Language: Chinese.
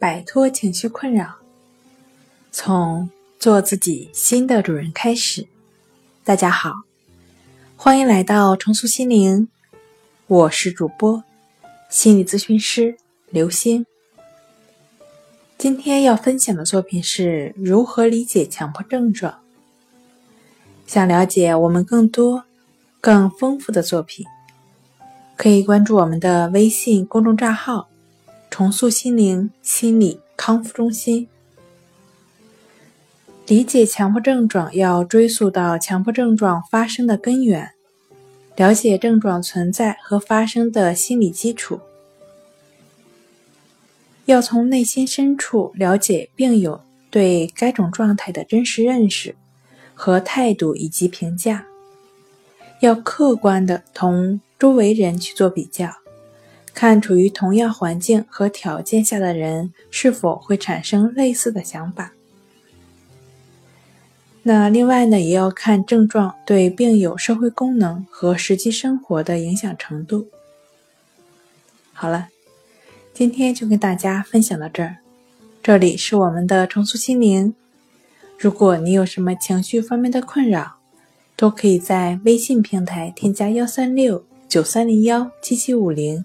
摆脱情绪困扰，从做自己新的主人开始。大家好，欢迎来到重塑心灵，我是主播心理咨询师刘星。今天要分享的作品是如何理解强迫症状。想了解我们更多、更丰富的作品，可以关注我们的微信公众账号。重塑心灵心理康复中心，理解强迫症状要追溯到强迫症状发生的根源，了解症状存在和发生的心理基础，要从内心深处了解病友对该种状态的真实认识和态度以及评价，要客观的同周围人去做比较。看处于同样环境和条件下的人是否会产生类似的想法。那另外呢，也要看症状对病友社会功能和实际生活的影响程度。好了，今天就跟大家分享到这儿。这里是我们的重塑心灵。如果你有什么情绪方面的困扰，都可以在微信平台添加幺三六九三零幺七七五零。